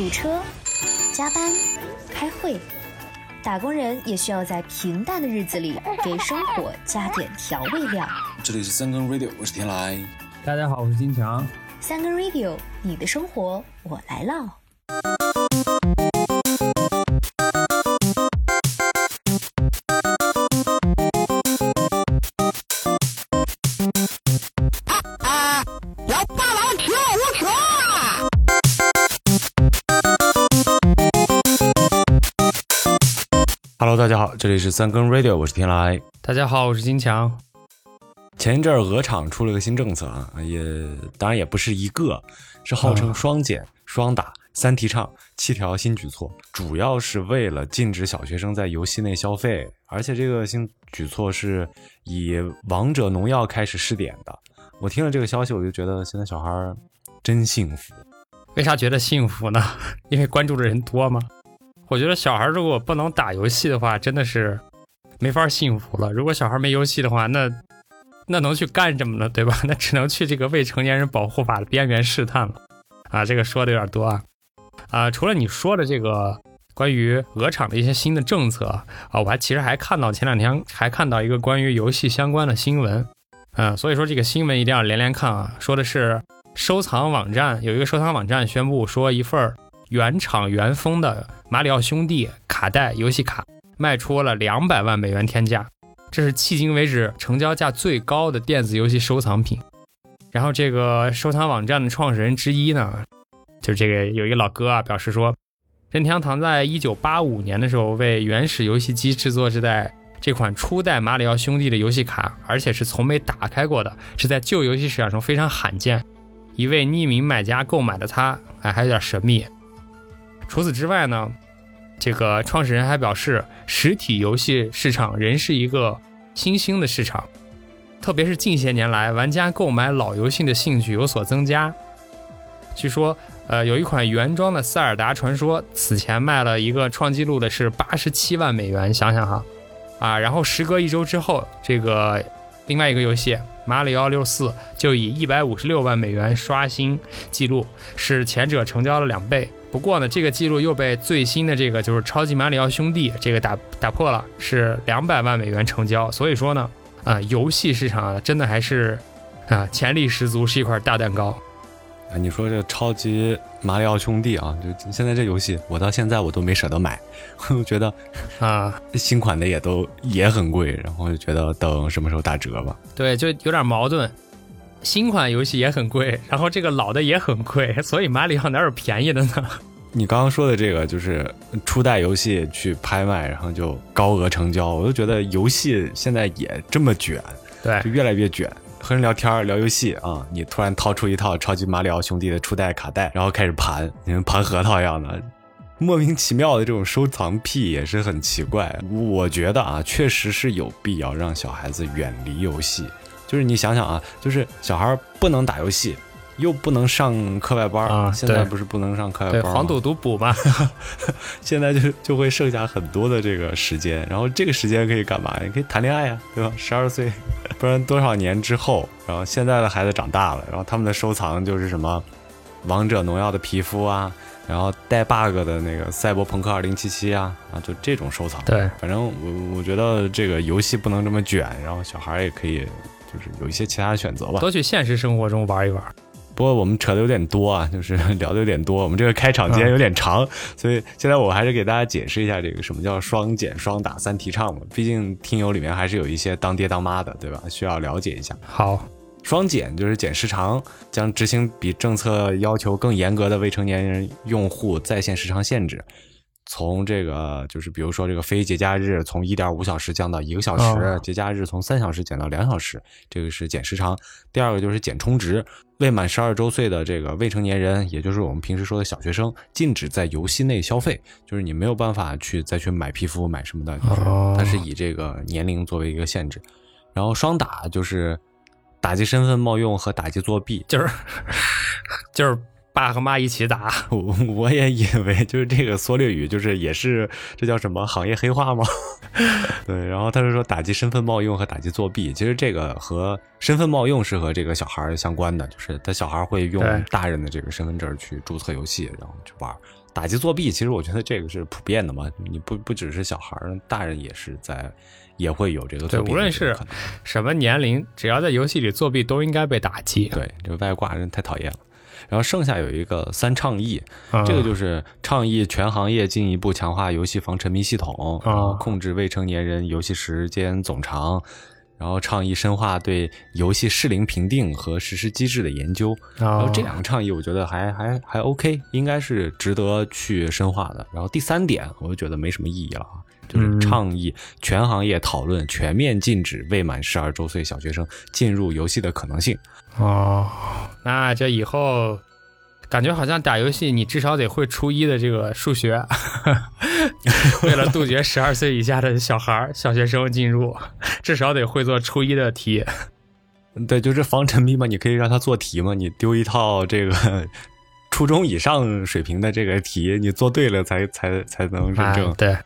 堵车、加班、开会，打工人也需要在平淡的日子里给生活加点调味料。这里是三更 radio，我是天来。大家好，我是金强。三更 radio，你的生活我来唠。家好，这里是三更 radio，我是天来。大家好，我是金强。前一阵儿鹅厂出了个新政策啊，也当然也不是一个，是号称双减、双打、三提倡七条新举措，主要是为了禁止小学生在游戏内消费，而且这个新举措是以王者农药开始试点的。我听了这个消息，我就觉得现在小孩儿真幸福。为啥觉得幸福呢？因为关注的人多吗？我觉得小孩如果不能打游戏的话，真的是没法幸福了。如果小孩没游戏的话，那那能去干什么呢？对吧？那只能去这个未成年人保护法的边缘试探了。啊，这个说的有点多啊。啊，除了你说的这个关于鹅厂的一些新的政策啊，我还其实还看到前两天还看到一个关于游戏相关的新闻。嗯，所以说这个新闻一定要连连看啊。说的是收藏网站有一个收藏网站宣布说一份原厂原封的马里奥兄弟卡带游戏卡卖出了两百万美元天价。这是迄今为止成交价最高的电子游戏收藏品。然后这个收藏网站的创始人之一呢，就是这个有一个老哥啊，表示说，任天堂在一九八五年的时候为原始游戏机制作这代这款初代马里奥兄弟的游戏卡，而且是从没打开过的，是在旧游戏市场中非常罕见。一位匿名买家购买的它，哎，还有点神秘。除此之外呢？这个创始人还表示，实体游戏市场仍是一个新兴的市场，特别是近些年来，玩家购买老游戏的兴趣有所增加。据说，呃，有一款原装的《塞尔达传说》，此前卖了一个创纪录的是八十七万美元，想想哈，啊，然后时隔一周之后，这个另外一个游戏《马里奥六四》就以一百五十六万美元刷新记录，是前者成交了两倍。不过呢，这个记录又被最新的这个就是超级马里奥兄弟这个打打破了，是两百万美元成交。所以说呢，啊，游戏市场真的还是啊潜力十足，是一块大蛋糕。啊，你说这超级马里奥兄弟啊，就现在这游戏，我到现在我都没舍得买，我觉得啊，新款的也都也很贵，然后就觉得等什么时候打折吧。对，就有点矛盾。新款游戏也很贵，然后这个老的也很贵，所以马里奥哪有便宜的呢？你刚刚说的这个就是初代游戏去拍卖，然后就高额成交，我就觉得游戏现在也这么卷，对，就越来越卷。和人聊天聊游戏啊，你突然掏出一套超级马里奥兄弟的初代卡带，然后开始盘，你们盘核桃一样的，莫名其妙的这种收藏癖也是很奇怪。我觉得啊，确实是有必要让小孩子远离游戏。就是你想想啊，就是小孩不能打游戏，又不能上课外班啊。现在不是不能上课外班黄赌毒补嘛。现在就就会剩下很多的这个时间，然后这个时间可以干嘛？你可以谈恋爱呀，对吧？十二岁，不然多少年之后，然后现在的孩子长大了，然后他们的收藏就是什么王者农药的皮肤啊，然后带 bug 的那个赛博朋克二零七七啊，啊，就这种收藏。对，反正我我觉得这个游戏不能这么卷，然后小孩也可以。就是有一些其他的选择吧，多去现实生活中玩一玩。不过我们扯的有点多啊，就是 聊的有点多，我们这个开场今天有点长，所以现在我还是给大家解释一下这个什么叫双减、双打、三提倡嘛。毕竟听友里面还是有一些当爹当妈的，对吧？需要了解一下。好，双减就是减时长，将执行比政策要求更严格的未成年人用户在线时长限制。从这个就是，比如说这个非节假日从一点五小时降到一个小时，节假日从三小时减到两小时，这个是减时长。第二个就是减充值，未满十二周岁的这个未成年人，也就是我们平时说的小学生，禁止在游戏内消费，就是你没有办法去再去买皮肤买什么的，它是以这个年龄作为一个限制。然后双打就是打击身份冒用和打击作弊，就是就是。爸和妈一起打。我我也以为就是这个缩略语，就是也是这叫什么行业黑话吗？对，然后他是说打击身份冒用和打击作弊，其实这个和身份冒用是和这个小孩相关的，就是他小孩会用大人的这个身份证去注册游戏，然后去玩。打击作弊，其实我觉得这个是普遍的嘛，你不不只是小孩儿，大人也是在也会有这个对，作弊的无论是什么年龄，只要在游戏里作弊，都应该被打击。对，这外挂人太讨厌了。然后剩下有一个三倡议，嗯这个就是倡议全行业进一步强化游戏防沉迷系统，然后控制未成年人游戏时间总长，然后倡议深化对游戏适龄评定和实施机制的研究。然然后这两个倡议，我觉得还还还 OK，应该是值得去深化的。然后第三点，我就觉得没什么意义了啊，就是嗯倡议全行业讨论全面禁止未满十二周岁小学生进入游戏的可能性。哦，那这以后感觉好像打游戏，你至少得会初一的这个数学，为了杜绝十二岁以下的小孩儿、小学生进入，至少得会做初一的题。对，就是防沉迷嘛，你可以让他做题嘛，你丢一套这个 初中以上水平的这个题，你做对了才才才能认证。哎对，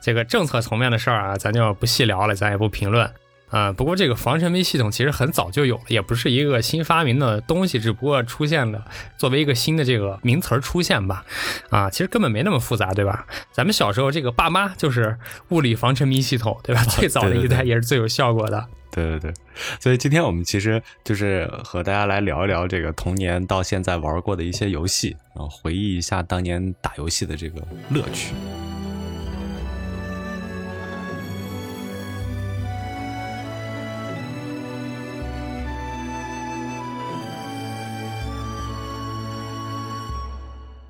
这个政策层面的事儿啊，咱就不细聊了，咱也不评论。啊、不过这个防沉迷系统其实很早就有了，也不是一个新发明的东西，只不过出现了作为一个新的这个名词儿出现吧。啊，其实根本没那么复杂，对吧？咱们小时候这个爸妈就是物理防沉迷系统，对吧？最早的一代也是最有效果的。对对对，所以今天我们其实就是和大家来聊一聊这个童年到现在玩过的一些游戏，然后回忆一下当年打游戏的这个乐趣。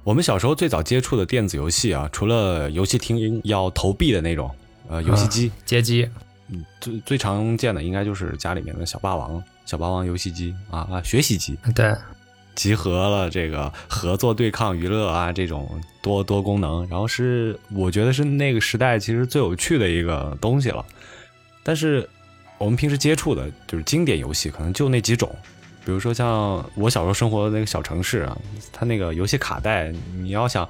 我们小时候最早接触的电子游戏啊，除了游戏厅要投币的那种，呃，游戏机，街机，嗯，最最常见的应该就是家里面的小霸王、小霸王游戏机啊啊，学习机，对，集合了这个合作对抗娱乐啊这种多多功能，然后是我觉得是那个时代其实最有趣的一个东西了。但是我们平时接触的就是经典游戏，可能就那几种。比如说像我小时候生活的那个小城市啊，它那个游戏卡带，你要想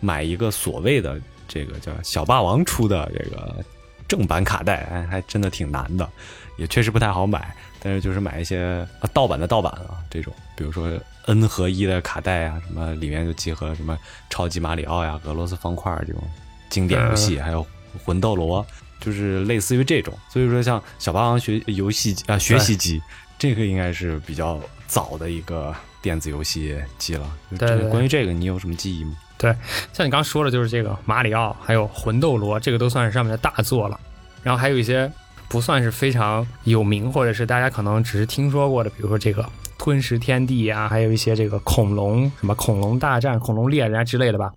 买一个所谓的这个叫小霸王出的这个正版卡带，哎，还真的挺难的，也确实不太好买。但是就是买一些啊盗版的盗版啊这种，比如说 N 合一的卡带啊，什么里面就集合了什么超级马里奥呀、俄罗斯方块这种经典游戏，还有魂斗罗，就是类似于这种。所以说，像小霸王学游戏机啊学习机，这个应该是比较早的一个电子游戏机了。对关于这个，你有什么记忆吗？对，像你刚说的，就是这个马里奥，还有魂斗罗，这个都算是上面的大作了。然后还有一些不算是非常有名，或者是大家可能只是听说过的，比如说这个吞食天地啊，还有一些这个恐龙，什么恐龙大战、恐龙猎人啊之类的吧。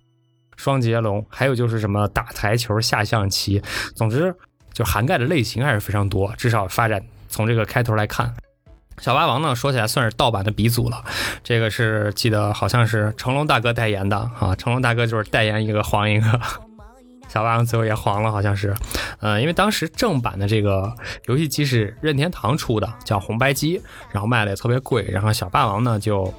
双截龙，还有就是什么打台球、下象棋，总之就涵盖的类型还是非常多。至少发展从这个开头来看，小霸王呢说起来算是盗版的鼻祖了。这个是记得好像是成龙大哥代言的啊，成龙大哥就是代言一个黄一个。小霸王最后也黄了，好像是，呃，因为当时正版的这个游戏机是任天堂出的，叫红白机，然后卖的也特别贵，然后小霸王呢就，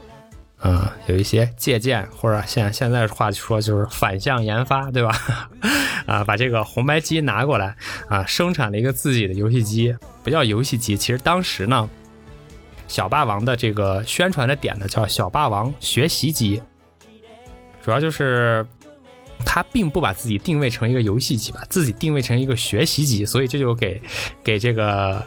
呃，有一些借鉴或者现现在的话说就是反向研发，对吧？啊，把这个红白机拿过来啊，生产了一个自己的游戏机，不叫游戏机，其实当时呢，小霸王的这个宣传的点呢叫小霸王学习机，主要就是他并不把自己定位成一个游戏机，把自己定位成一个学习机，所以这就给给这个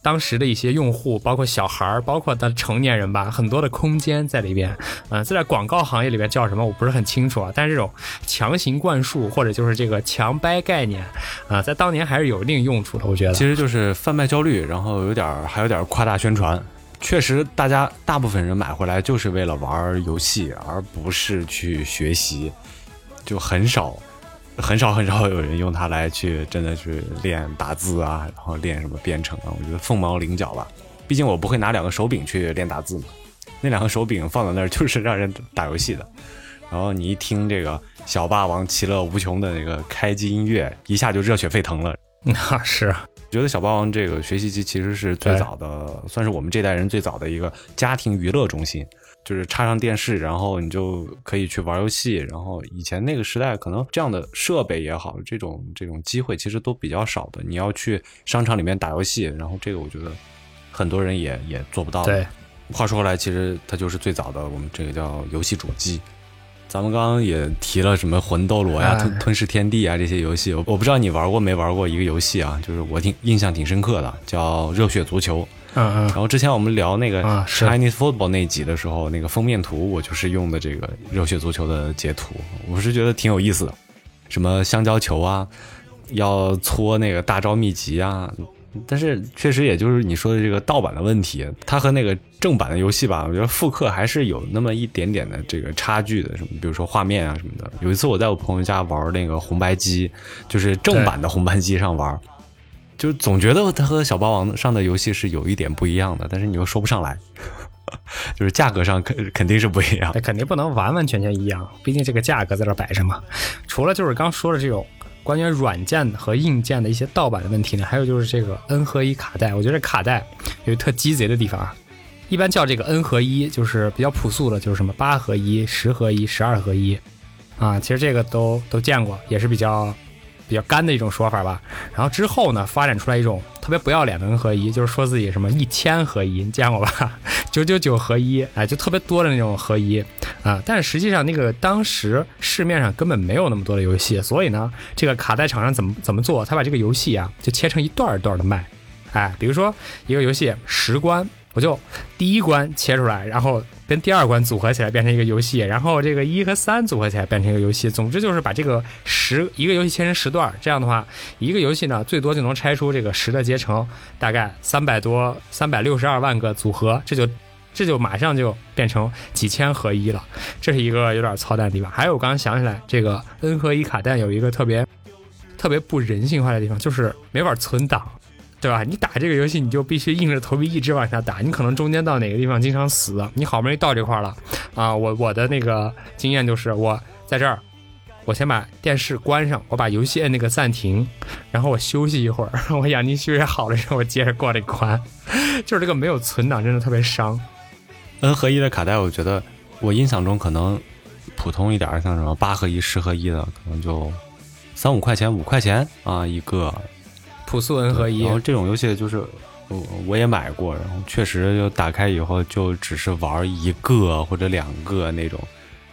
当时的一些用户，包括小孩儿，包括的成年人吧，很多的空间在里边。嗯、这在广告行业里边叫什么，我不是很清楚啊。但是这种强行灌输或者就是这个强掰概念啊、在当年还是有一定用处的，我觉得。其实就是贩卖焦虑，然后有点儿还有点夸大宣传。确实，大家大部分人买回来就是为了玩游戏，而不是去学习，就很少很少很少有人用它来去真的去练打字啊，然后练什么编程啊。我觉得凤毛麟角吧。毕竟我不会拿两个手柄去练打字嘛，那两个手柄放在那儿就是让人打游戏的。然后你一听这个小霸王其乐无穷的那个开机音乐，一下就热血沸腾了。那，是觉得小霸王这个学习机其实是最早的，算是我们这代人最早的一个家庭娱乐中心。就是插上电视，然后你就可以去玩游戏。然后以前那个时代，可能这样的设备也好，这种这种机会其实都比较少的。你要去商场里面打游戏，然后这个我觉得很多人也也做不到。对，话说回来，其实它就是最早的我们这个叫游戏主机。咱们刚刚也提了什么魂斗罗呀、吞吞噬天地啊这些游戏，我我不知道你玩过没玩过一个游戏啊，就是我挺印象挺深刻的，叫热血足球。嗯嗯。然后之前我们聊那个啊 Chinese Football 那集的时候，那个封面图我就是用的这个热血足球的截图，我是觉得挺有意思的，什么香蕉球啊，要搓那个大招秘籍啊。但是确实也就是你说的这个盗版的问题，它和那个正版的游戏吧，我觉得复刻还是有那么一点点的这个差距的。什么，比如说画面啊什么的。有一次我在我朋友家玩那个红白机，就是正版的红白机上玩，就总觉得它和小霸王上的游戏是有一点不一样的，但是你又说不上来，就是价格上肯肯定是不一样。肯定不能完完全全一样，毕竟这个价格在这摆着嘛。除了就是刚说的这种关于软件和硬件的一些盗版的问题呢，还有就是这个 N 合一卡带。我觉得卡带有特鸡贼的地方啊，一般叫这个 N 合一，就是比较朴素的，就是什么八合一、十合一、十二合一啊，其实这个都都见过，也是比较比较干的一种说法吧。然后之后呢，发展出来一种特别不要脸的 N 合一，就是说自己什么一千合一，你见过吧？九九九合一，哎，就特别多的那种合一啊。但是实际上，那个当时市面上根本没有那么多的游戏，所以呢，这个卡带厂商怎么怎么做？他把这个游戏啊，就切成一段一段的卖。哎，比如说一个游戏十关，我就第一关切出来，然后跟第二关组合起来变成一个游戏，然后这个一和三组合起来变成一个游戏。总之就是把这个十一个游戏切成十段，这样的话，一个游戏呢最多就能拆出这个十的结成，大概三百多、三百六十二万个组合，这就这就马上就变成几千合一了。这是一个有点操蛋的地方。还有我刚刚想起来，这个 N 合一卡带有一个特别特别不人性化的地方，就是没法存档。对吧？你打这个游戏，你就必须硬着头皮一直往下打，你可能中间到哪个地方经常死，你好不容易到这块了啊！我我的那个经验就是，我在这儿，我先把电视关上，我把游戏摁那个暂停，然后我休息一会儿，我眼睛休息好了之后，我接着过这关。就是这个没有存档，真的特别伤。N 合一的卡带，我觉得我印象中可能普通一点，像什么八合一、十合一的，可能就三五块钱、五块钱啊一个。朴素 N 合一然，后这种游戏就是我我也买过，然后确实就打开以后就只是玩一个或者两个那种，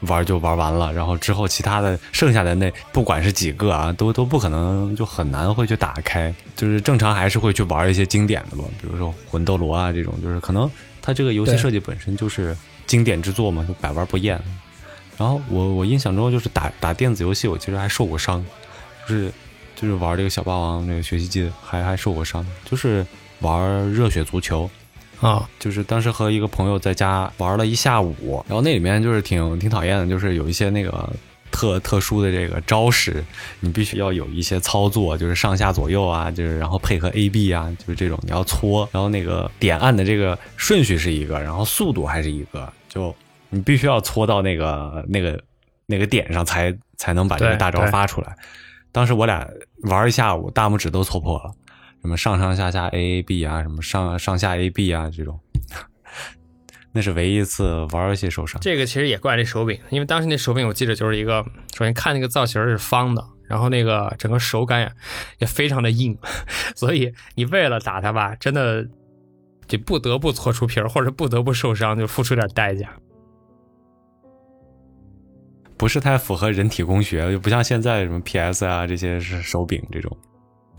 玩就玩完了，然后之后其他的剩下的那不管是几个啊，都都不可能就很难会去打开，就是正常还是会去玩一些经典的吧，比如说魂斗罗啊这种，就是可能它这个游戏设计本身就是经典之作嘛，就百玩不厌。然后我我印象中就是打打电子游戏，我其实还受过伤，就是就是玩这个小霸王那个学习机还还受过伤，就是玩热血足球，啊，就是当时和一个朋友在家玩了一下午，然后那里面就是挺挺讨厌的，就是有一些那个特特殊的这个招式，你必须要有一些操作，就是上下左右啊，就是然后配合 A B 啊，就是这种你要搓，然后那个点按的这个顺序是一个，然后速度还是一个，就你必须要搓到那个那个那个点上才才能把这个大招发出来。当时我俩玩一下午，大拇指都搓破了。什么上上下下 A A B 啊，什么上上下 A B 啊，这种，那是唯一一次玩游戏受伤。这个其实也怪这手柄，因为当时那手柄我记得就是一个，首先看那个造型是方的，然后那个整个手感也非常的硬，所以你为了打它吧，真的就不得不搓出皮儿，或者不得不受伤，就付出点代价。不是太符合人体工学，就不像现在什么 PS 啊这些是手柄这种，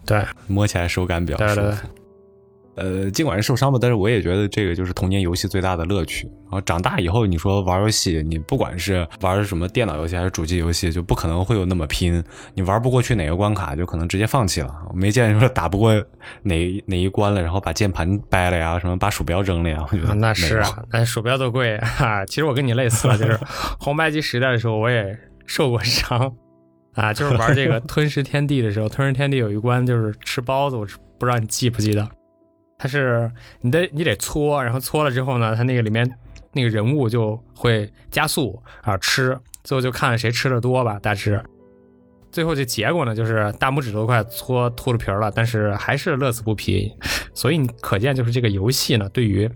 对，摸起来手感比较对对舒服。呃，尽管是受伤吧，但是我也觉得这个就是童年游戏最大的乐趣。然后长大以后，你说玩游戏，你不管是玩什么电脑游戏还是主机游戏，就不可能会有那么拼。你玩不过去哪个关卡，就可能直接放弃了。我没见说打不过哪哪一关了，然后把键盘掰了呀，什么把鼠标扔了呀。我觉得啊那是啊，那鼠标都贵哈、其实我跟你类似了，就是红白机时代的时候，我也受过伤啊，就是玩这个 吞食天地的时候，吞食天地有一关就是吃包子，我不知道你记不记得，它是你得你得搓，然后搓了之后呢，它那个里面那个人物就会加速啊吃，最后就看谁吃的多吧，大致。最后这结果呢，就是大拇指都快搓秃噜皮了，但是还是乐此不疲。所以你可见，就是这个游戏呢，对于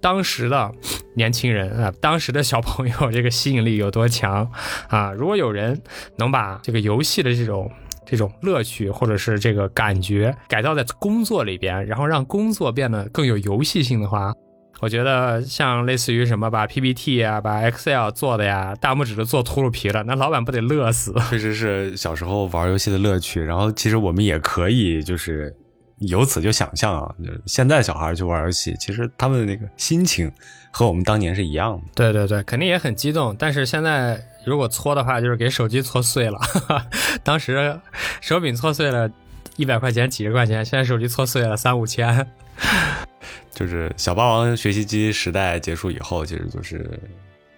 当时的年轻人啊，当时的小朋友这个吸引力有多强啊！如果有人能把这个游戏的这种这种乐趣或者是这个感觉改造在工作里边，然后让工作变得更有游戏性的话，我觉得像类似于什么把 PPT 啊、把 Excel 做的呀，大拇指都做秃噜皮了，那老板不得乐死？确实是小时候玩游戏的乐趣。然后其实我们也可以就是由此就想象啊，就是现在小孩去玩游戏，其实他们的那个心情和我们当年是一样的。对对对，肯定也很激动。但是现在如果搓的话，就是给手机搓碎了。当时手柄搓碎了，一百块钱、几十块钱，现在手机搓碎了三五千。就是小霸王学习机时代结束以后，其实就是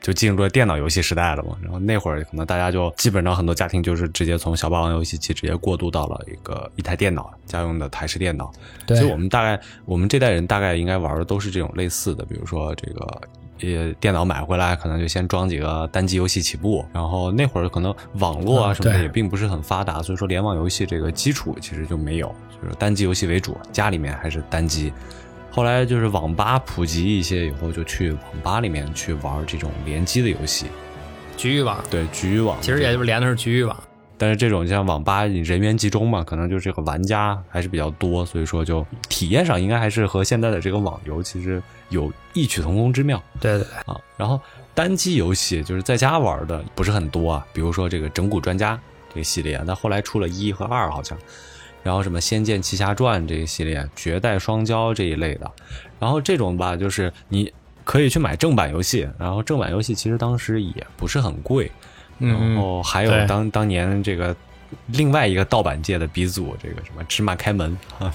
就进入了电脑游戏时代了嘛。然后那会儿可能大家就基本上很多家庭就是直接从小霸王游戏机直接过渡到了一个一台电脑家用的台式电脑。所以我们大概我们这代人大概应该玩的都是这种类似的，比如说这个。呃，电脑买回来可能就先装几个单机游戏起步，然后那会儿可能网络啊嗯什么的也并不是很发达，所以说联网游戏这个基础其实就没有，就是单机游戏为主，家里面还是单机。后来就是网吧普及一些以后，就去网吧里面去玩这种联机的游戏，局域网对局域网。其实也就是连的是局域网。但是这种像网吧人员集中嘛，可能就这个玩家还是比较多，所以说就体验上应该还是和现在的这个网游其实有异曲同工之妙对对对，啊。然后单机游戏就是在家玩的不是很多啊，比如说这个整蛊专家这个系列，那后来出了一和二好像，然后什么《仙剑奇侠传》这一系列，绝代双骄这一类的，然后这种吧就是你可以去买正版游戏，然后正版游戏其实当时也不是很贵。然嗯，后还有对。当当年这个另外一个盗版界的鼻祖，这个什么芝麻开门。啊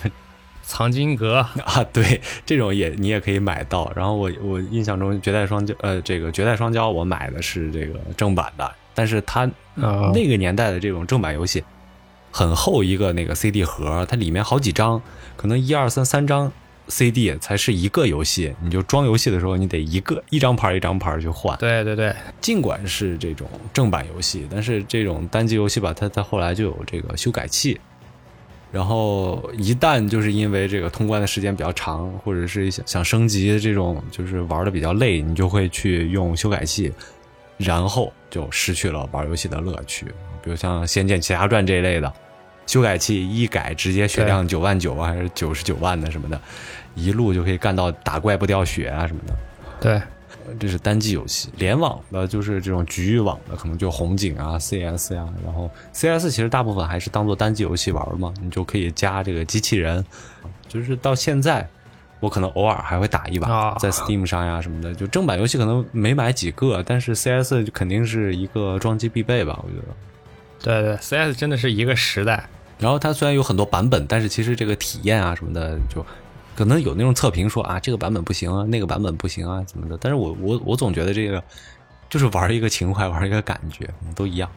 藏经阁，啊，对，这种也你也可以买到。然后我我印象中绝代双骄呃这个绝代双骄我买的是这个正版的，但是它啊那个年代的这种正版游戏很厚一个那个 CD 盒，它里面好几张，可能一二三三张 CD 才是一个游戏，你就装游戏的时候你得一个一张牌一张牌去换。对对对，尽管是这种正版游戏，但是这种单机游戏吧，它它后来就有这个修改器，然后一旦就是因为这个通关的时间比较长，或者是想想升级这种就是玩的比较累，你就会去用修改器，然后就失去了玩游戏的乐趣。比如像《仙剑奇侠传》这一类的，修改器一改，直接血量九万九啊，还是九十九万的什么的，一路就可以干到打怪不掉血啊什么的。对，这是单机游戏，联网的就是这种局域网的，可能就红警啊、CS 呀、然后 CS 其实大部分还是当做单机游戏玩嘛，你就可以加这个机器人。就是到现在，我可能偶尔还会打一把，啊在 Steam 上呀什么的。就正版游戏可能没买几个，但是 CS 就肯定是一个装机必备吧，我觉得。对对，CS 真的是一个时代。然后它虽然有很多版本，但是其实这个体验啊什么的，就可能有那种测评说啊这个版本不行啊，那个版本不行啊怎么的。但是我我我总觉得这个就是玩一个情怀，玩一个感觉，都一样。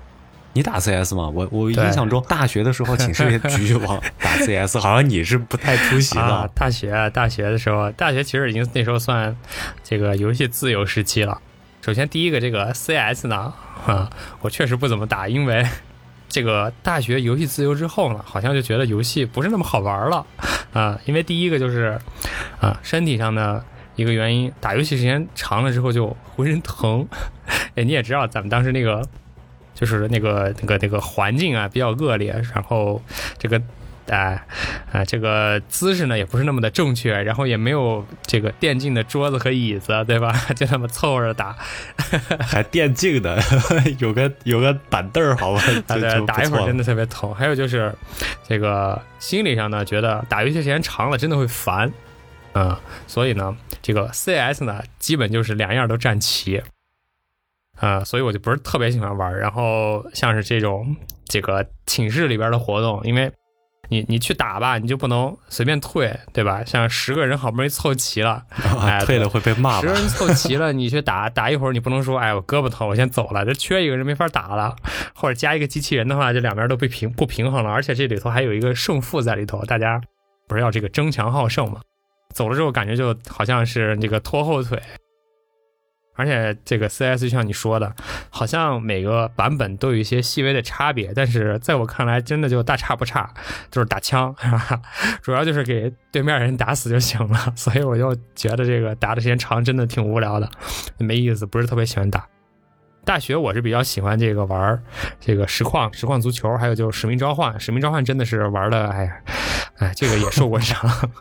你打 CS 吗？我我印象中大学的时候寝室里局域网打 CS，好像你是不太出席的。啊，大学大学的时候，大学其实已经那时候算这个游戏自由时期了。首先第一个这个 CS 呢，啊，我确实不怎么打，因为这个大学游戏自由之后呢，好像就觉得游戏不是那么好玩了啊。因为第一个就是啊，身体上的一个原因，打游戏时间长了之后就浑身疼。哎，你也知道咱们当时那个就是那个那个那个环境啊比较恶劣，然后这个。哎，啊，这个姿势呢也不是那么的正确，然后也没有这个电竞的桌子和椅子，对吧？就那么凑合着打，还电竞的，有个有个板凳儿，好吧，对，打一会儿真的特别疼。还有就是，这个心理上呢，觉得打游戏时间长了真的会烦，嗯，所以呢，这个 CS 呢，基本就是两样都占齐，啊、所以我就不是特别喜欢玩。然后像是这种这个寝室里边的活动，因为你你去打吧，你就不能随便退，对吧？像十个人好不容易凑齐了，哎退了会被骂吧？十人凑齐了，你去打打一会儿，你不能说，哎，我胳膊疼，我先走了，这缺一个人没法打了，或者加一个机器人的话，这两边都被平不平衡了，而且这里头还有一个胜负在里头，大家不是要这个争强好胜嘛？走了之后感觉就好像是这个拖后腿，而且这个 CS 就像你说的，好像每个版本都有一些细微的差别，但是在我看来，真的就大差不差，就是打枪 是吧？主要就是给对面人打死就行了。所以我就觉得这个打的时间长，真的挺无聊的，没意思，不是特别喜欢打。大学我是比较喜欢这个玩这个实况、实况足球，还有就是使命召唤。使命召唤真的是玩的，哎呀，哎，这个也受过伤，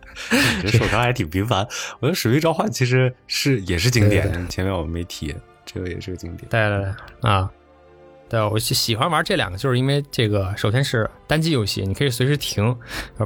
这受伤还挺频繁。我觉得使命召唤其实是也是经典，前面我们没提，这个也是个经典。对对对，啊。对，我喜喜欢玩这两个，就是因为这个，首先是单机游戏，你可以随时停，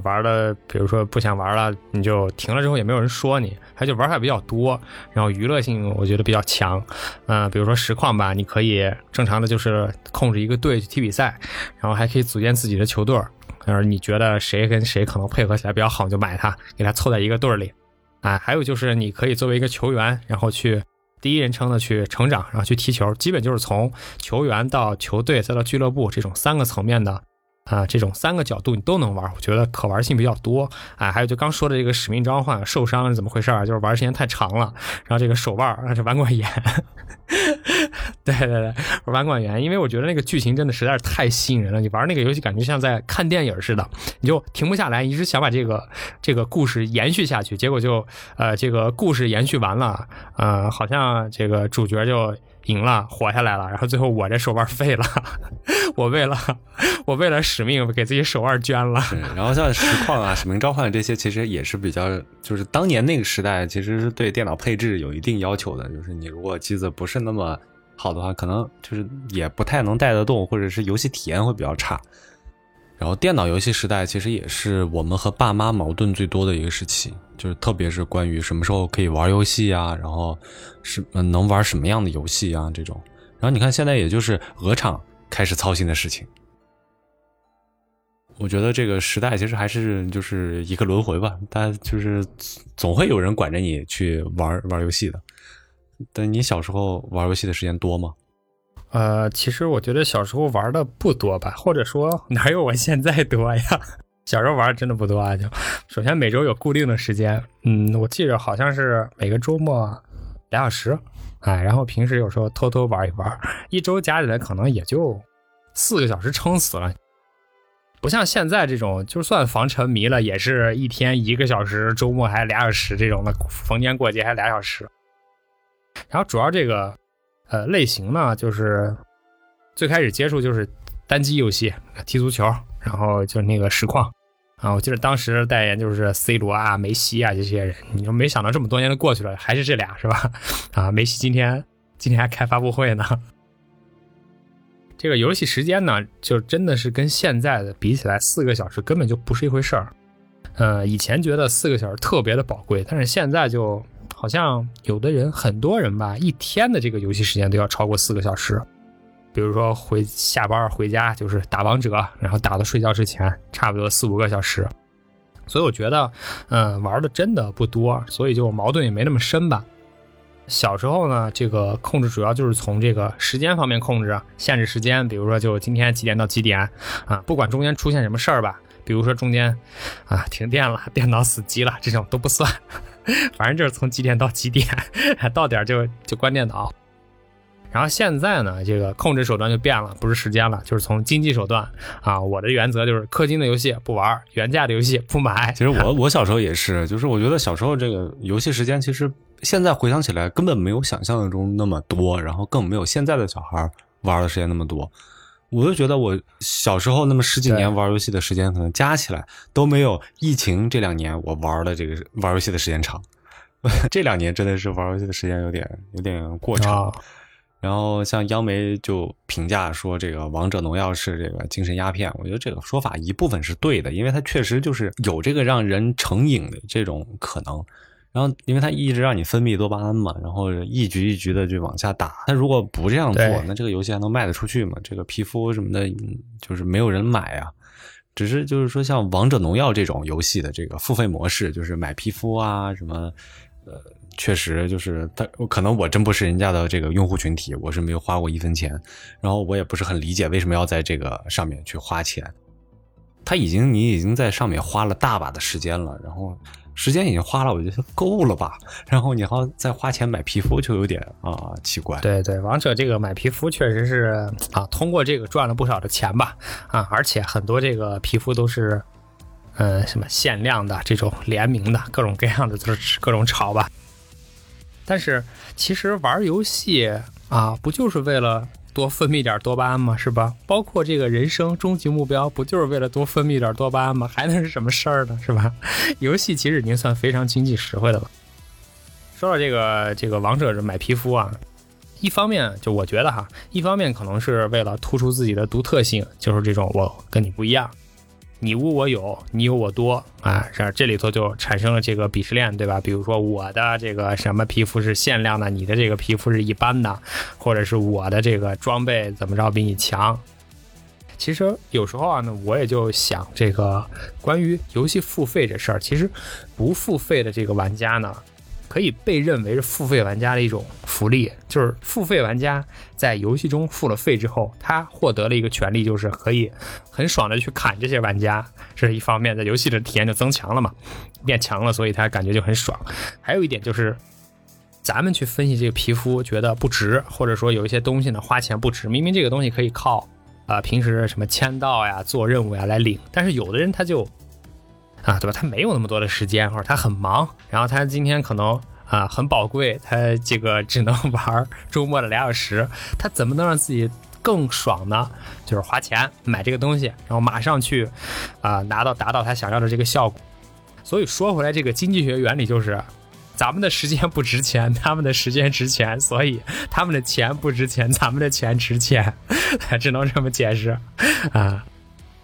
玩的，比如说不想玩了，你就停了之后也没有人说你，还就玩法比较多，然后娱乐性我觉得比较强，嗯，比如说实况吧，你可以正常的就是控制一个队去踢比赛，然后还可以组建自己的球队，然后你觉得谁跟谁可能配合起来比较好，你就买他，给他凑在一个队里，啊，还有就是你可以作为一个球员，然后去。第一人称的去成长，然后去踢球，基本就是从球员到球队再到俱乐部这种三个层面的啊，这种三个角度你都能玩，我觉得可玩性比较多。哎，还有就刚说的这个使命召唤受伤是怎么回事啊？就是玩时间太长了，然后这个手腕啊，这腕管炎。对对对，玩管员，因为我觉得那个剧情真的实在是太吸引人了。你玩那个游戏，感觉像在看电影似的，你就停不下来，一直想把这个这个故事延续下去。结果就呃，这个故事延续完了，呃，好像这个主角就赢了，活下来了。然后最后我这手腕废了，我为了我为了使命给自己手腕捐了。然后像实况啊、使命召唤这些，其实也是比较，就是当年那个时代，其实是对电脑配置有一定要求的。就是你如果机子不是那么好的话，可能就是也不太能带得动，或者是游戏体验会比较差。然后电脑游戏时代其实也是我们和爸妈矛盾最多的一个时期，就是特别是关于什么时候可以玩游戏啊，然后是能玩什么样的游戏啊这种。然后你看现在也就是鹅厂开始操心的事情。我觉得这个时代其实还是就是一个轮回吧，但就是总会有人管着你去玩玩游戏的。但你小时候玩游戏的时间多吗？呃，其实我觉得小时候玩的不多吧，或者说哪有我现在多呀？小时候玩真的不多啊。就首先每周有固定的时间，嗯，我记着好像是每个周末俩小时，哎，然后平时有时候偷偷玩一玩，一周加起来可能也就四个小时撑死了。不像现在这种，就算防沉迷了，也是一天一个小时，周末还俩小时这种的，逢年过节还俩小时。然后主要这个，呃，类型呢，就是最开始接触就是单机游戏，踢足球，然后就那个实况啊。我记得当时代言就是 C 罗啊、梅西啊这些人。你说没想到这么多年都过去了，还是这俩是吧？啊，梅西今天今天还开发布会呢。这个游戏时间呢，就真的是跟现在的比起来，四个小时根本就不是一回事儿。呃，以前觉得四个小时特别的宝贵，但是现在就。好像有的人，很多人吧，一天的这个游戏时间都要超过四个小时。比如说回下班回家就是打王者，然后打到睡觉之前，差不多四五个小时。所以我觉得，嗯，玩的真的不多，所以就矛盾也没那么深吧。小时候呢，这个控制主要就是从这个时间方面控制，限制时间，比如说就今天几点到几点啊，不管中间出现什么事儿吧，比如说中间啊停电了，电脑死机了，这种都不算。反正就是从几点到几点，到点就就关电脑。然后现在呢，这个控制手段就变了，不是时间了，就是从经济手段啊。我的原则就是氪金的游戏不玩，原价的游戏不买。其实我 我小时候也是，就是我觉得小时候这个游戏时间，其实现在回想起来根本没有想象中那么多，然后更没有现在的小孩玩的时间那么多。我就觉得我小时候那么十几年玩游戏的时间，可能加起来都没有疫情这两年我玩的这个玩游戏的时间长。这两年真的是玩游戏的时间有点有点过长。然后像央媒就评价说，这个王者农药是这个精神鸦片。我觉得这个说法一部分是对的，因为它确实就是有这个让人成瘾的这种可能。然后，因为它一直让你分泌多巴胺嘛，然后一局一局的就往下打。它如果不这样做，那这个游戏还能卖得出去吗？这个皮肤什么的，就是没有人买啊。只是就是说，像王者农药这种游戏的这个付费模式，就是买皮肤啊什么，呃，确实就是他可能我真不是人家的这个用户群体，我是没有花过一分钱，然后我也不是很理解为什么要在这个上面去花钱。他已经你已经在上面花了大把的时间了，然后。时间已经花了，我觉得够了吧。然后你还要再花钱买皮肤，就有点啊奇怪。对对，王者这个买皮肤确实是啊，通过这个赚了不少的钱吧啊，而且很多这个皮肤都是呃什么限量的这种联名的，各种各样的就是各种炒吧。但是其实玩游戏啊，不就是为了多分泌点多巴胺吗？是吧？包括这个人生终极目标，不就是为了多分泌点多巴胺吗？还能是什么事儿呢？是吧？游戏其实已经算非常经济实惠的了。说到这个这个王者买皮肤啊，一方面就我觉得哈，一方面可能是为了突出自己的独特性，就是这种我跟你不一样。你无我有，你有我多啊，这这里头就产生了这个鄙视链，对吧？比如说我的这个什么皮肤是限量的，你的这个皮肤是一般的，或者是我的这个装备怎么着比你强？其实有时候啊，那我也就想这个关于游戏付费这事儿，其实不付费的这个玩家呢。可以被认为是付费玩家的一种福利，就是付费玩家在游戏中付了费之后，他获得了一个权利，就是可以很爽的去砍这些玩家，这是一方面，在游戏的体验就增强了嘛，变强了，所以他感觉就很爽。还有一点就是，咱们去分析这个皮肤，觉得不值，或者说有一些东西呢花钱不值，明明这个东西可以靠啊平时什么签到呀、做任务呀来领，但是有的人他就。啊，对吧？他没有那么多的时间，或者他很忙，然后他今天可能啊很宝贵，他这个只能玩周末的俩小时，他怎么能让自己更爽呢？就是花钱买这个东西，然后马上去啊拿到达到他想要的这个效果。所以说回来，这个经济学原理就是，咱们的时间不值钱，他们的时间值钱，所以他们的钱不值钱，咱们的钱值钱，只能这么解释啊。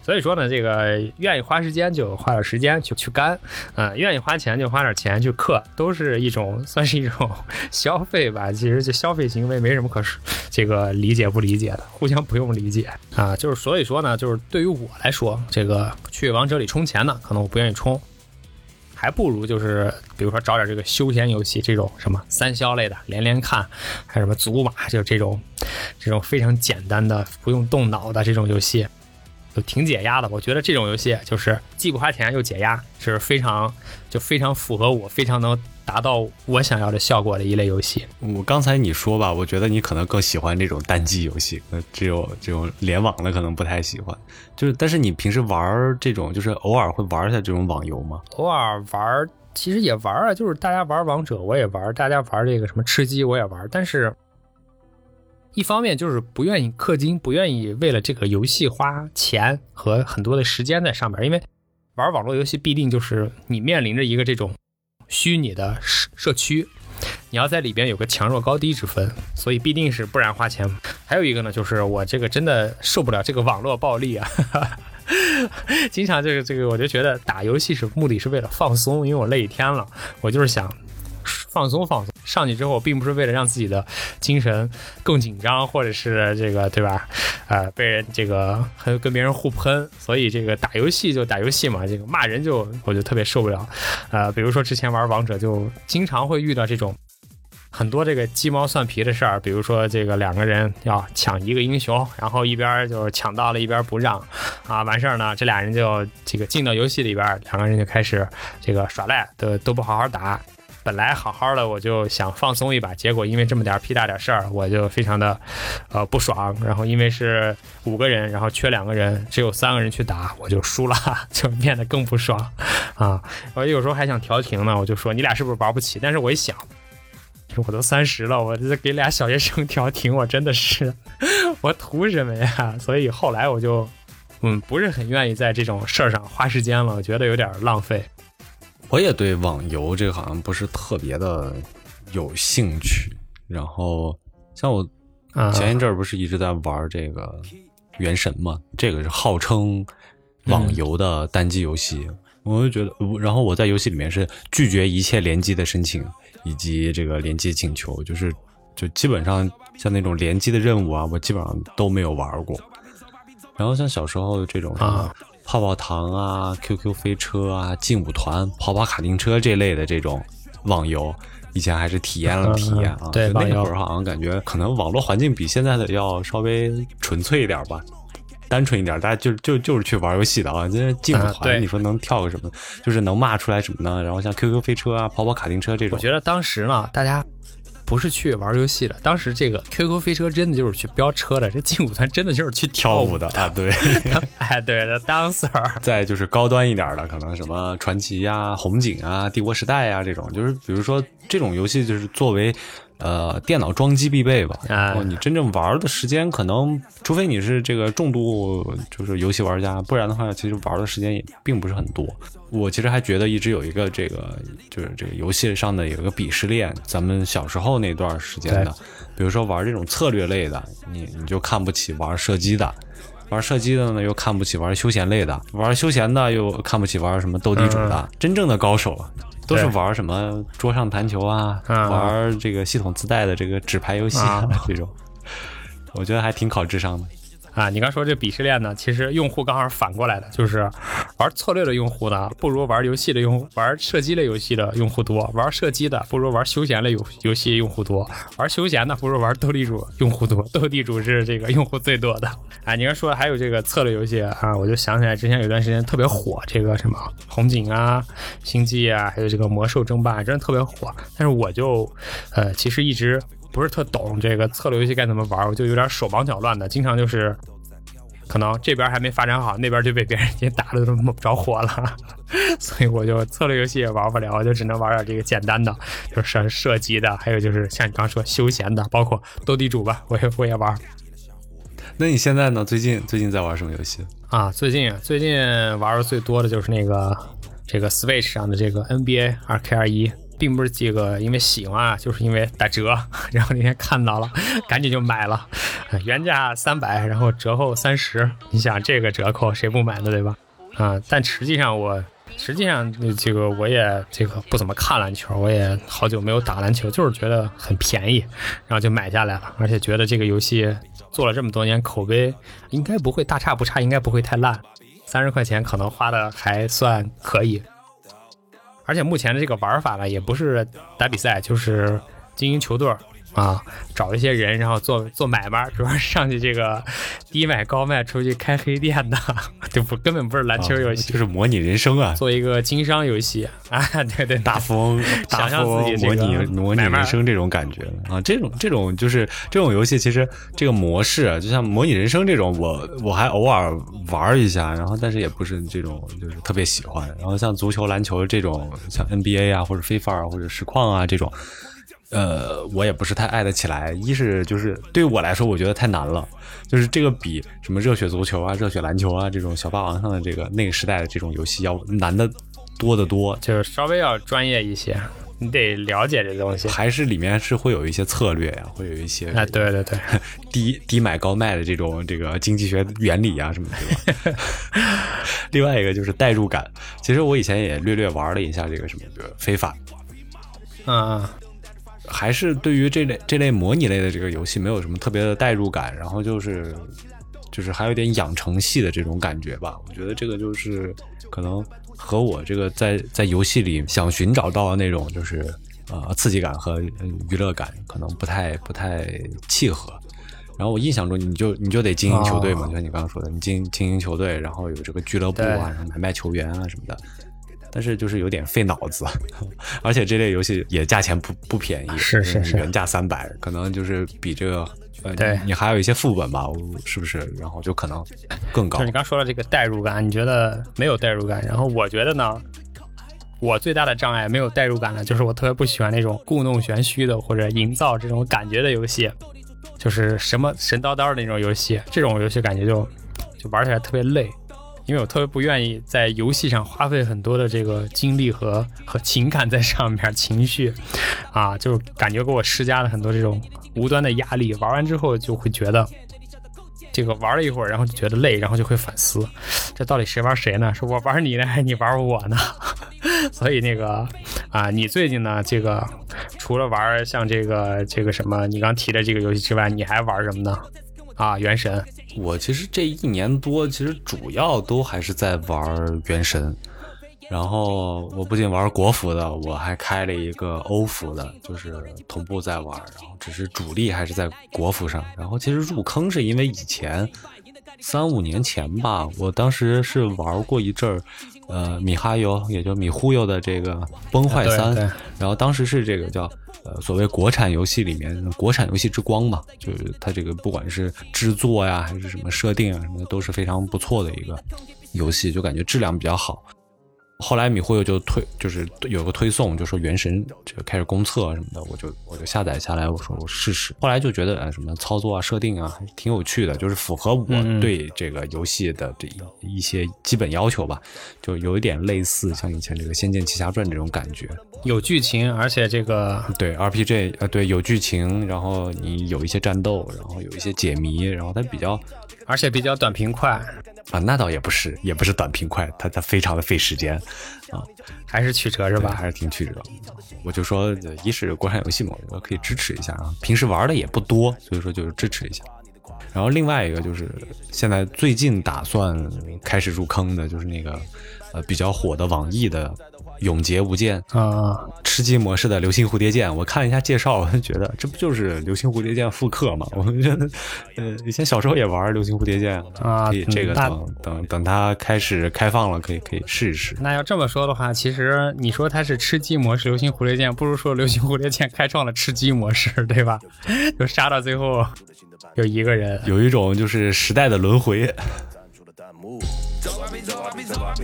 所以说呢，这个愿意花时间就花点时间去去干，啊，愿意花钱就花点钱去氪，都是一种算是一种消费吧。其实这消费行为没什么可这个理解不理解的，互相不用理解啊。就是所以说呢，就是对于我来说，这个去王者里充钱呢，可能我不愿意充，还不如就是比如说找点这个休闲游戏，这种什么三消类的，连连看，还有什么祖玛，就这种这种非常简单的不用动脑的这种游戏。就挺解压的，我觉得这种游戏就是既不花钱又解压，是非常就非常符合我，非常能达到我想要的效果的一类游戏。我刚才你说吧，我觉得你可能更喜欢这种单机游戏，呃，只有这种联网的可能不太喜欢。就是，但是你平时玩这种，就是偶尔会玩一下这种网游吗？偶尔玩，其实也玩啊，就是大家玩王者我也玩，大家玩这个什么吃鸡我也玩，但是。一方面就是不愿意氪金，不愿意为了这个游戏花钱和很多的时间在上面，因为玩网络游戏必定就是你面临着一个这种虚拟的社社区，你要在里边有个强弱高低之分，所以必定是不然花钱。还有一个呢，就是我这个真的受不了这个网络暴力啊，经常这个这个我就觉得打游戏是目的是为了放松，因为我累一天了，我就是想。放松放松，上去之后并不是为了让自己的精神更紧张，或者是这个对吧？呃，被人这个和跟别人互喷，所以这个打游戏就打游戏嘛，这个骂人就我就特别受不了。呃，比如说之前玩王者就经常会遇到这种很多这个鸡毛蒜皮的事儿，比如说这个两个人要抢一个英雄，然后一边就是抢到了，一边不让啊，完事儿呢，这俩人就这个进到游戏里边，两个人就开始这个耍赖，都都不好好打。本来好好的，我就想放松一把，结果因为这么点屁大点事儿，我就非常的，呃不爽。然后因为是五个人，然后缺两个人，只有三个人去打，我就输了，就变得更不爽啊！我有时候还想调停呢，我就说你俩是不是玩不起？但是我一想，我都三十了，我这给俩小学生调停，我真的是我图什么呀？所以后来我就嗯不是很愿意在这种事儿上花时间了，我觉得有点浪费。我也对网游这个好像不是特别的有兴趣，然后像我前一阵儿不是一直在玩这个原神嘛，这个是号称网游的单机游戏，我就觉得，然后我在游戏里面是拒绝一切联机的申请以及这个联机请求，就是就基本上像那种联机的任务啊，我基本上都没有玩过。然后像小时候这种啊。泡泡糖啊，QQ 飞车啊，劲舞团、跑跑卡丁车这类的这种网游，以前还是体验了体验啊。对，那会儿好像感觉可能网络环境比现在的要稍微纯粹一点吧。单纯一点，大家就就就是去玩游戏的啊。这进个啊对团，你说能跳个什么？就是能骂出来什么呢？然后像 QQ 飞车啊、跑跑卡丁车这种我，觉得当时呢，大家不是去玩游戏的，当时这个 QQ 飞车真的就是去飙车的，这劲舞团真的就是去跳舞舞的啊，对。哎，对的，dancer。再就是高端一点的，可能什么传奇呀、红警啊、帝国时代呀这种，就是比如说这种游戏，就是作为呃电脑装机必备吧。哎然后你真正玩的时间，可能除非你是这个重度就是游戏玩家，不然的话，其实玩的时间也并不是很多。我其实还觉得一直有一个这个就是这个游戏上的有一个鄙视链，咱们小时候那段时间的，比如说玩这种策略类的，你你就看不起玩射击的。玩射击的呢，又看不起玩休闲类的；玩休闲的又看不起玩什么斗地主的。真正的高手啊，都是玩什么桌上弹球啊，嗯玩这个系统自带的这个纸牌游戏 这种。我觉得还挺考智商的。啊，你刚说这鄙视链呢，其实用户刚好是反过来的，就是玩策略的用户呢，不如玩游戏的用，玩射击类游戏的用户多；玩射击的不如玩休闲类游游戏用户多；玩休闲的不如玩斗地主用户多。斗地主是这个用户最多的。啊，你刚说还有这个策略游戏啊，我就想起来之前有段时间特别火，这个什么红警啊、星际啊，还有这个魔兽争霸，真的特别火。但是我就呃，其实一直不是特懂这个策略游戏该怎么玩，我就有点手忙脚乱的，经常就是可能这边还没发展好，那边就被别人已经打的都着火了，所以我就策略游戏也玩不了，我就只能玩点这个简单的，就是射射击的，还有就是像你刚说休闲的，包括斗地主吧，我也我也玩那你现在呢？最近最近在玩什么游戏？啊。最近最近玩的最多的就是那个这个 Switch 上的这个 NBA 二 K 二一。并不是这个因为喜欢啊，就是因为打折，然后那天看到了，赶紧就买了，呃原价三百，然后折后三十，你想这个折扣谁不买呢，对吧？啊，但实际上我实际上这个我也这个不怎么看篮球，我也好久没有打篮球，就是觉得很便宜，然后就买下来了，而且觉得这个游戏做了这么多年，口碑应该不会大差不差，应该不会太烂，三十块钱可能花的还算可以。而且目前的这个玩法呢，也不是打比赛，就是经营球队啊，找一些人，然后做做买卖，主要是上去这个低买高卖，出去开黑店的，就不根本不是篮球游戏，啊就是模拟人生啊，做一个经商游戏 啊，对对，大富翁，大 想象富翁自己这个模拟模拟人生这种感觉啊，这种这种就是这种游戏，其实这个模式啊就像模拟人生这种，我我还偶尔玩一下，然后但是也不是这种就是特别喜欢。然后像足球、篮球这种，像 NBA 啊或者 FIFA 啊或者实况啊这种。呃，我也不是太爱得起来。一是就是对我来说，我觉得太难了，就是这个比什么热血足球啊、热血篮球啊这种小霸王上的这个那个时代的这种游戏要难的多得多。就是稍微要专业一些，你得了解这东西。还是里面是会有一些策略呀、会有一些啊，对对对，低低买高卖的这种这个经济学原理啊什么的，对吧？另外一个就是代入感。其实我以前也略略玩了一下这个什么，比如非法，嗯嗯。还是对于这类这类模拟类的这个游戏没有什么特别的代入感，然后就是就是还有点养成系的这种感觉吧。我觉得这个就是可能和我这个在在游戏里想寻找到的那种就是呃刺激感和嗯娱乐感可能不太不太契合。然后我印象中，你就你就得经营球队嘛，哦就像你刚刚说的，你经经营球队，然后有这个俱乐部啊，对然后买卖球员啊什么的。但是就是有点费脑子，而且这类游戏也价钱不不便宜，是是是原价三百，可能就是比这个呃，对你还有一些副本吧，是不是？然后就可能更高就是你刚说的这个代入感，你觉得没有代入感？然后我觉得呢，我最大的障碍没有代入感呢，就是我特别不喜欢那种故弄玄虚的或者营造这种感觉的游戏，就是什么神叨叨的那种游戏，这种游戏感觉就就玩起来特别累。因为我特别不愿意在游戏上花费很多的这个精力和和情感在上面，情绪，啊，就是感觉给我施加了很多这种无端的压力。玩完之后就会觉得，这个玩了一会儿，然后就觉得累，然后就会反思，这到底谁玩谁呢？是我玩你呢，还是你玩我呢？所以那个啊，你最近呢，这个除了玩像这个这个什么你刚提的这个游戏之外，你还玩什么呢？啊，原神。我其实这一年多，其实主要都还是在玩原神。然后我不仅玩国服的，我还开了一个欧服的，就是同步在玩。然后只是主力还是在国服上。然后其实入坑是因为以前三五年前吧，我当时是玩过一阵儿，呃，米哈游，也就米忽悠的这个《崩坏三》然后当时是这个叫呃所谓国产游戏里面国产游戏之光嘛，就是它这个不管是制作呀还是什么设定啊什么的都是非常不错的一个游戏，就感觉质量比较好。后来米忽悠就推，就是有个推送，就说《原神》这个开始公测什么的，我就我就下载下来，我说我试试。后来就觉得呃什么操作啊、设定啊，还挺有趣的，就是符合我嗯对这个游戏的这一一些基本要求吧，就有一点类似像以前这个《仙剑奇侠传》这种感觉。有剧情，而且这个对 RPG，呃，对有剧情，然后你有一些战斗，然后有一些解谜，然后它比较而且比较短平快，啊，那倒也不是，也不是短平快，它它非常的费时间啊，还是曲折是吧？还是挺曲折。我就说，呃一是国产游戏嘛，我可以支持一下啊。平时玩的也不多，所以说就是支持一下。然后另外一个就是现在最近打算开始入坑的，就是那个呃比较火的网易的《永劫无间》啊、吃鸡模式的流星蝴蝶剑。我看了一下介绍，我就觉得这不就是流星蝴蝶剑复刻吗？我觉得，呃，以前小时候也玩流星蝴蝶剑啊可以这个嗯等等等它开始开放了，可以可以试一试。那要这么说的话，其实你说它是吃鸡模式流星蝴蝶剑，不如说流星蝴蝶剑开创了吃鸡模式，对吧？就杀到最后有一个人，有一种就是时代的轮回。走吧比，走吧比，走吧比，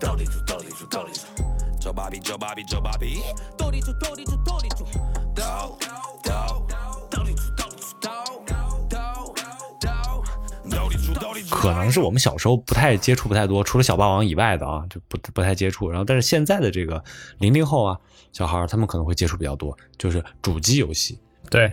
斗地主，斗地主，斗地主，走吧比，走吧比，走吧比，斗地主，斗地主，斗地主，斗斗斗地主，斗地主，斗斗斗斗地主，斗地主。可能是我们小时候不太接触不太多，除了小霸王以外的啊，就不不太接触。然后，但是现在的这个零零后啊，小孩儿他们可能会接触比较多，就是主机游戏。对，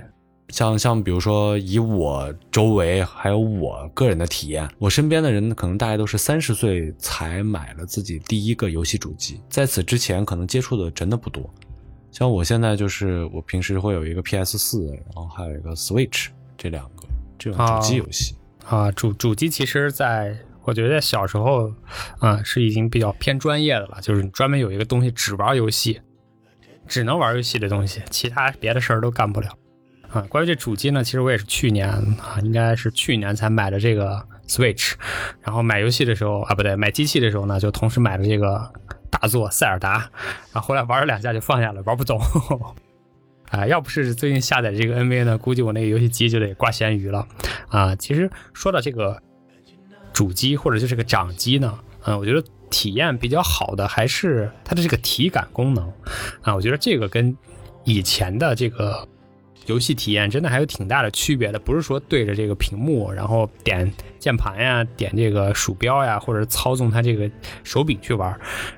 像像比如说以我周围还有我个人的体验，我身边的人可能大概都是三十岁才买了自己第一个游戏主机，在此之前可能接触的真的不多。像我现在就是我平时会有一个 PS 四，然后还有一个 Switch 这两个这种主机游戏。啊，主主机其实在我觉得小时候，啊、是已经比较偏专业的了，就是专门有一个东西只玩游戏，只能玩游戏的东西，其他别的事儿都干不了。啊，关于这主机呢，其实我也是去年啊，应该是去年才买的这个 Switch，然后买游戏的时候啊，不对，买机器的时候呢，就同时买了这个大作塞尔达，然后后来玩了两下就放下了，玩不懂。啊，要不是最近下载这个 NBA 呢，估计我那个游戏机就得挂咸鱼了。啊，其实说到这个主机或者就是个掌机呢，嗯、我觉得体验比较好的还是它的这个体感功能啊，我觉得这个跟以前的这个游戏体验真的还有挺大的区别的，不是说对着这个屏幕，然后点键盘呀、点这个鼠标呀，或者操纵它这个手柄去玩，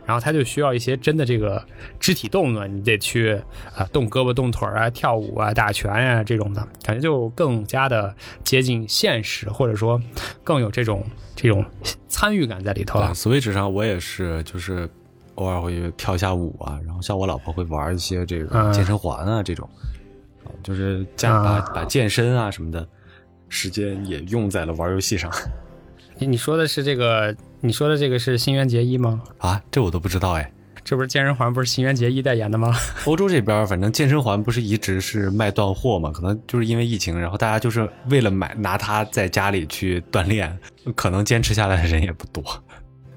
然后它就需要一些真的这个肢体动作，你得去啊动胳膊、动腿啊、跳舞啊、打拳呀、这种的感觉就更加的接近现实，或者说更有这种这种参与感在里头了。，Switch 上我也是，就是偶尔会跳一下舞啊，然后像我老婆会玩一些这个嗯健身环啊这种，啊就是加把啊把健身啊什么的时间也用在了玩游戏上 你你说的是这个？你说的这个是新垣结衣吗？啊，这我都不知道哎。这不是健身环，不是新垣结衣代言的吗？欧洲这边反正健身环不是一直是卖断货嘛，可能就是因为疫情，然后大家就是为了买拿它在家里去锻炼，可能坚持下来的人也不多。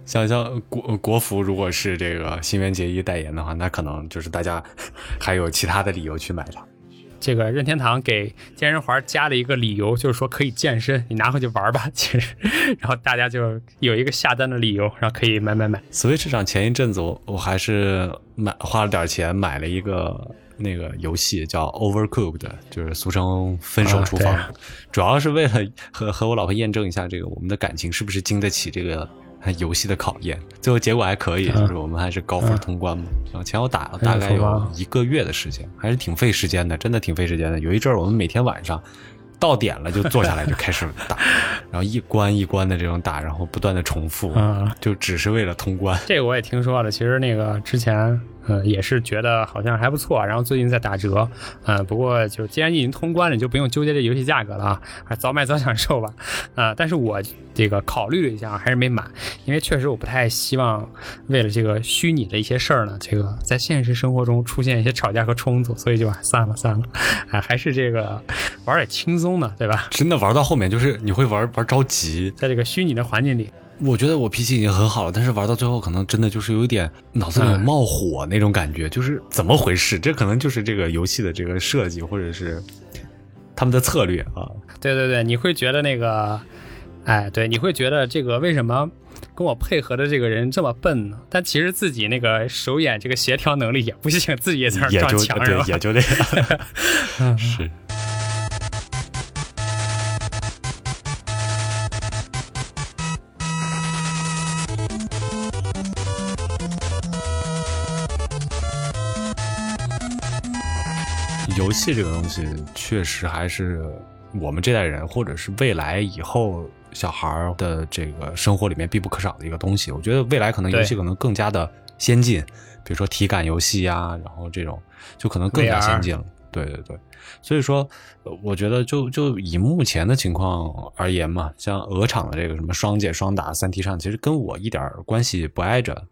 像像国国服，如果是这个新垣结衣代言的话，那可能就是大家 还有其他的理由去买了。这个任天堂给健身环加了一个理由，就是说可以健身，你拿回去玩吧。其实，然后大家就有一个下单的理由，然后可以买买买。Switch 上前一阵子我我还是买花了点钱买了一个那个游戏叫 Overcooked，就是俗称分手厨房，啊主要是为了和和我老婆验证一下这个我们的感情是不是经得起这个游戏的考验。最后结果还可以，啊就是我们还是高分通关嘛。然后前后打了大概有一个月的时间，还是挺费时间的，真的挺费时间的。有一阵儿我们每天晚上。到点了就坐下来就开始打，然后一关一关的这种打，然后不断的重复，啊就只是为了通关。这个我也听说了，其实那个之前呃，也是觉得好像还不错，然后最近在打折，呃，不过就既然已经通关了，你就不用纠结这游戏价格了啊，还早买早享受吧，啊、但是我这个考虑了一下，还是没买，因为确实我不太希望为了这个虚拟的一些事儿呢，这个在现实生活中出现一些吵架和冲突，所以就啊算了算了，啊，还是这个玩点轻松的，对吧？真的玩到后面就是你会玩玩着急。在这个虚拟的环境里，我觉得我脾气已经很好了，但是玩到最后可能真的就是有一点脑子里冒火那种感觉，就是怎么回事？这可能就是这个游戏的这个设计或者是他们的策略啊。对对对，你会觉得那个，哎，对，你会觉得这个为什么跟我配合的这个人这么笨呢？但其实自己那个手眼这个协调能力也不行，自己也在那儿也就撞墙是吧？对也就这样，是。游戏这个东西，确实还是我们这代人，或者是未来以后小孩儿的这个生活里面必不可少的一个东西。我觉得未来可能游戏可能更加的先进，比如说体感游戏呀，然后这种就可能更加先进了。对对对，所以说，呃我觉得就就以目前的情况而言嘛，像鹅厂的这个什么双解双打、三 T 上，其实跟我一点儿关系不挨着。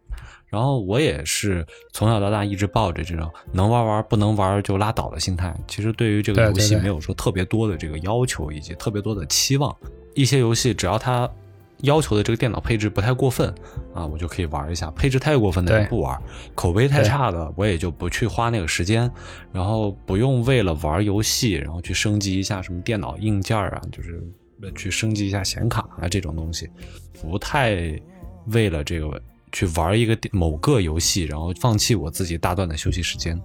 然后我也是从小到大一直抱着这种能玩玩不能玩就拉倒的心态。其实对于这个游戏没有说特别多的这个要求以及特别多的期望。一些游戏只要它要求的这个电脑配置不太过分啊，我就可以玩一下；配置太过分的不玩，口碑太差的我也就不去花那个时间，然后不用为了玩游戏然后去升级一下什么电脑硬件啊，就是去升级一下显卡啊这种东西，不太为了这个去玩一个某个游戏，然后放弃我自己大段的休息时间。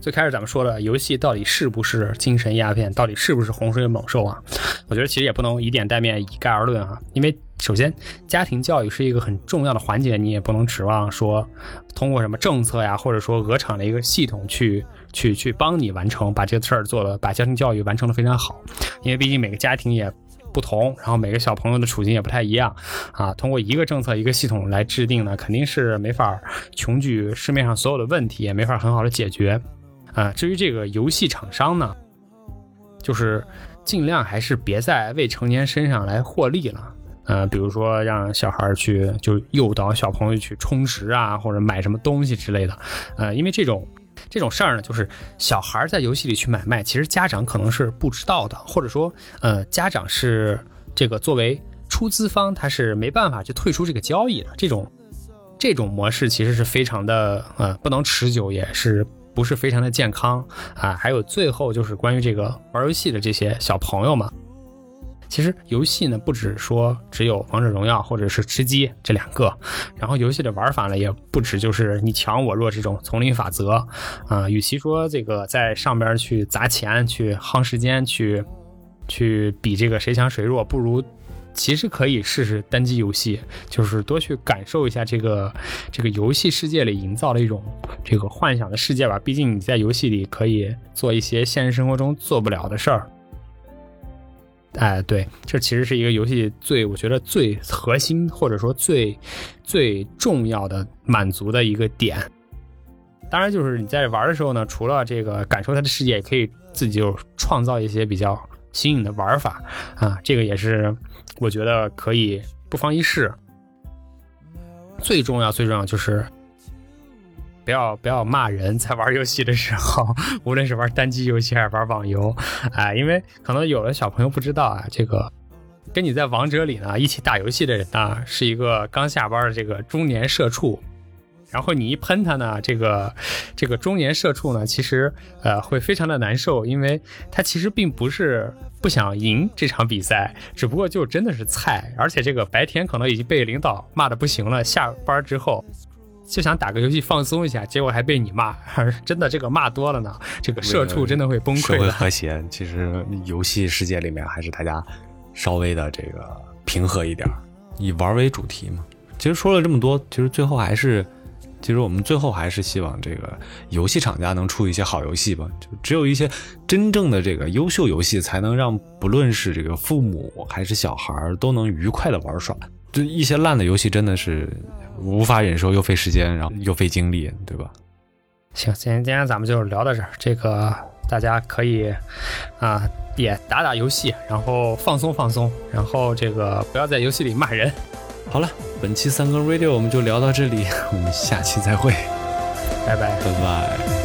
最开始咱们说了，游戏到底是不是精神鸦片，到底是不是洪水猛兽啊？我觉得其实也不能以点带面，以概而论啊。因为首先，家庭教育是一个很重要的环节，你也不能指望说通过什么政策呀，或者说鹅厂的一个系统去去去帮你完成，把这个事儿做了，把家庭教育完成的非常好。因为毕竟每个家庭也不同，然后每个小朋友的处境也不太一样啊。通过一个政策、一个系统来制定呢，肯定是没法穷举市面上所有的问题，也没法很好的解决。啊，至于这个游戏厂商呢，就是尽量还是别在未成年身上来获利了。呃，比如说让小孩去就诱导小朋友去充值啊，或者买什么东西之类的。呃，因为这种这种事儿呢，就是小孩在游戏里去买卖，其实家长可能是不知道的，或者说呃，家长是这个作为出资方，他是没办法去退出这个交易的。这种这种模式其实是非常的呃不能持久，也是不是非常的健康啊。还有最后就是关于这个玩游戏的这些小朋友们，其实游戏呢不只说只有王者荣耀或者是吃鸡这两个，然后游戏的玩法呢也不止就是你强我弱这种丛林法则啊、与其说这个在上边去砸钱、去夯时间、去去比这个谁强谁弱，不如。其实可以试试单机游戏，就是多去感受一下这个这个游戏世界里营造的一种这个幻想的世界吧。毕竟你在游戏里可以做一些现实生活中做不了的事儿。哎，对，这其实是一个游戏最我觉得最核心或者说最最重要的满足的一个点。当然，就是你在玩的时候呢，除了这个感受它的世界，也可以自己就创造一些比较新颖的玩法啊，这个也是我觉得可以不妨一试。最重要最重要就是不要不要骂人，在玩游戏的时候，无论是玩单机游戏还是玩网游，啊、因为可能有的小朋友不知道啊，这个跟你在王者里呢一起打游戏的人呢，是一个刚下班的这个中年社畜。然后你一喷他呢，这个这个中年社畜呢，其实呃会非常的难受，因为他其实并不是不想赢这场比赛，只不过就真的是菜，而且这个白天可能已经被领导骂的不行了，下班之后就想打个游戏放松一下，结果还被你骂，真的这个骂多了呢，这个社畜真的会崩社会溃的。和谐，其实游戏世界里面还是大家稍微的这个平和一点儿，以玩为主题嘛。其实说了这么多，其实最后还是，其实我们最后还是希望这个游戏厂家能出一些好游戏吧。就只有一些真正的这个优秀游戏，才能让不论是这个父母还是小孩儿都能愉快的玩耍。这一些烂的游戏真的是无法忍受，又费时间，然后又费精力，对吧？行，今天今天咱们就聊到这儿。这个大家可以啊，也打打游戏，然后放松放松，然后这个不要在游戏里骂人。好了，本期三更 radio 我们就聊到这里，我们下期再会，拜拜。拜拜。